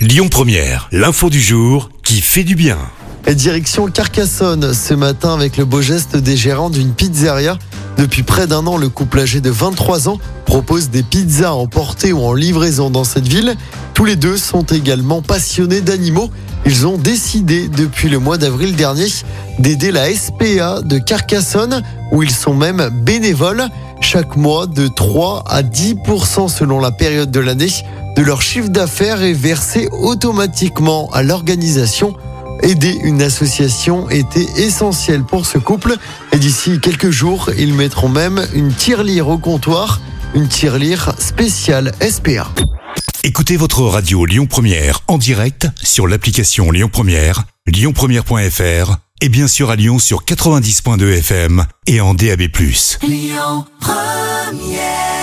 Lyon Première, l'info du jour qui fait du bien. Et direction Carcassonne ce matin avec le beau geste des gérants d'une pizzeria. Depuis près d'un an, le couple âgé de 23 ans propose des pizzas emportées ou en livraison dans cette ville. Tous les deux sont également passionnés d'animaux. Ils ont décidé depuis le mois d'avril dernier d'aider la SPA de Carcassonne où ils sont même bénévoles. Chaque mois de 3 à 10% selon la période de l'année de leur chiffre d'affaires est versé automatiquement à l'organisation. Aider une association était essentiel pour ce couple et d'ici quelques jours, ils mettront même une tirelire au comptoir, une tirelire spéciale SPA. Écoutez votre radio Lyon Première en direct sur l'application Lyon Première, lyonpremière.fr et bien sûr à Lyon sur 90.2 FM et en DAB+. Lyon Première